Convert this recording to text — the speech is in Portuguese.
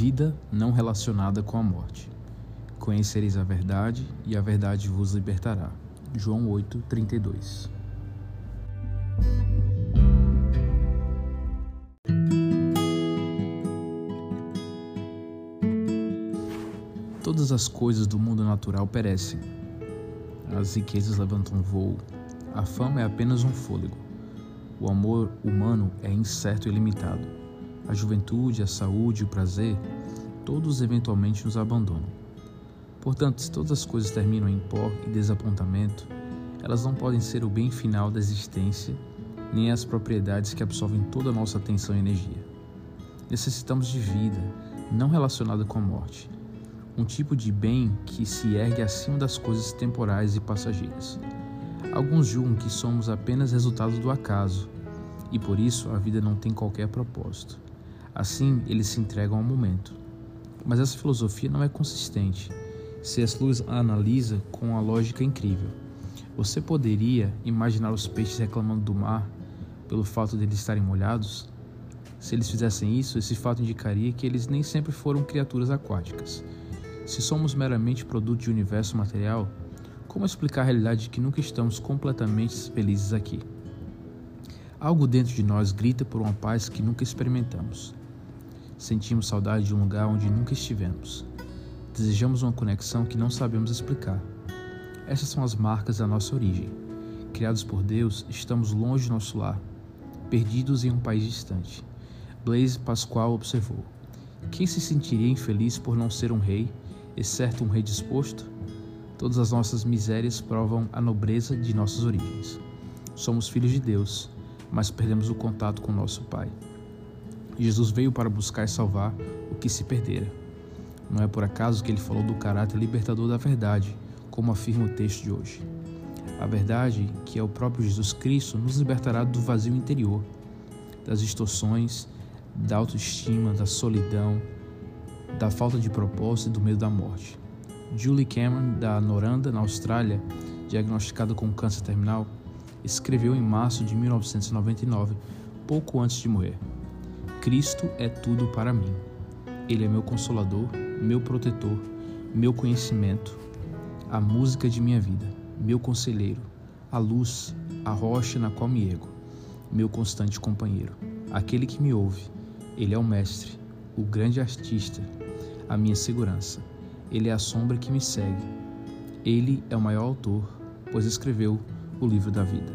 Vida não relacionada com a morte. Conhecereis a verdade e a verdade vos libertará. João 8, 32. Todas as coisas do mundo natural perecem. As riquezas levantam voo. A fama é apenas um fôlego. O amor humano é incerto e limitado. A juventude, a saúde o prazer, todos eventualmente nos abandonam. Portanto, se todas as coisas terminam em pó e desapontamento, elas não podem ser o bem final da existência, nem as propriedades que absorvem toda a nossa atenção e energia. Necessitamos de vida, não relacionada com a morte, um tipo de bem que se ergue acima das coisas temporais e passageiras. Alguns julgam que somos apenas resultado do acaso e por isso a vida não tem qualquer propósito. Assim, eles se entregam ao momento. Mas essa filosofia não é consistente. Se as luz a analisa com uma lógica incrível, você poderia imaginar os peixes reclamando do mar pelo fato de eles estarem molhados? Se eles fizessem isso, esse fato indicaria que eles nem sempre foram criaturas aquáticas. Se somos meramente produto de universo material, como explicar a realidade de que nunca estamos completamente felizes aqui? Algo dentro de nós grita por uma paz que nunca experimentamos. Sentimos saudade de um lugar onde nunca estivemos. Desejamos uma conexão que não sabemos explicar. Essas são as marcas da nossa origem. Criados por Deus, estamos longe de nosso lar, perdidos em um país distante. Blaise Pascal observou: Quem se sentiria infeliz por não ser um rei, exceto um rei disposto? Todas as nossas misérias provam a nobreza de nossas origens. Somos filhos de Deus, mas perdemos o contato com nosso Pai. Jesus veio para buscar e salvar o que se perdera. Não é por acaso que ele falou do caráter libertador da verdade, como afirma o texto de hoje. A verdade, que é o próprio Jesus Cristo, nos libertará do vazio interior, das distorções, da autoestima, da solidão, da falta de propósito e do medo da morte. Julie Cameron, da Noranda, na Austrália, diagnosticada com câncer terminal, escreveu em março de 1999, pouco antes de morrer: Cristo é tudo para mim. Ele é meu consolador, meu protetor, meu conhecimento, a música de minha vida, meu conselheiro, a luz, a rocha na qual me ego, meu constante companheiro, aquele que me ouve. Ele é o mestre, o grande artista, a minha segurança. Ele é a sombra que me segue. Ele é o maior autor, pois escreveu o livro da vida.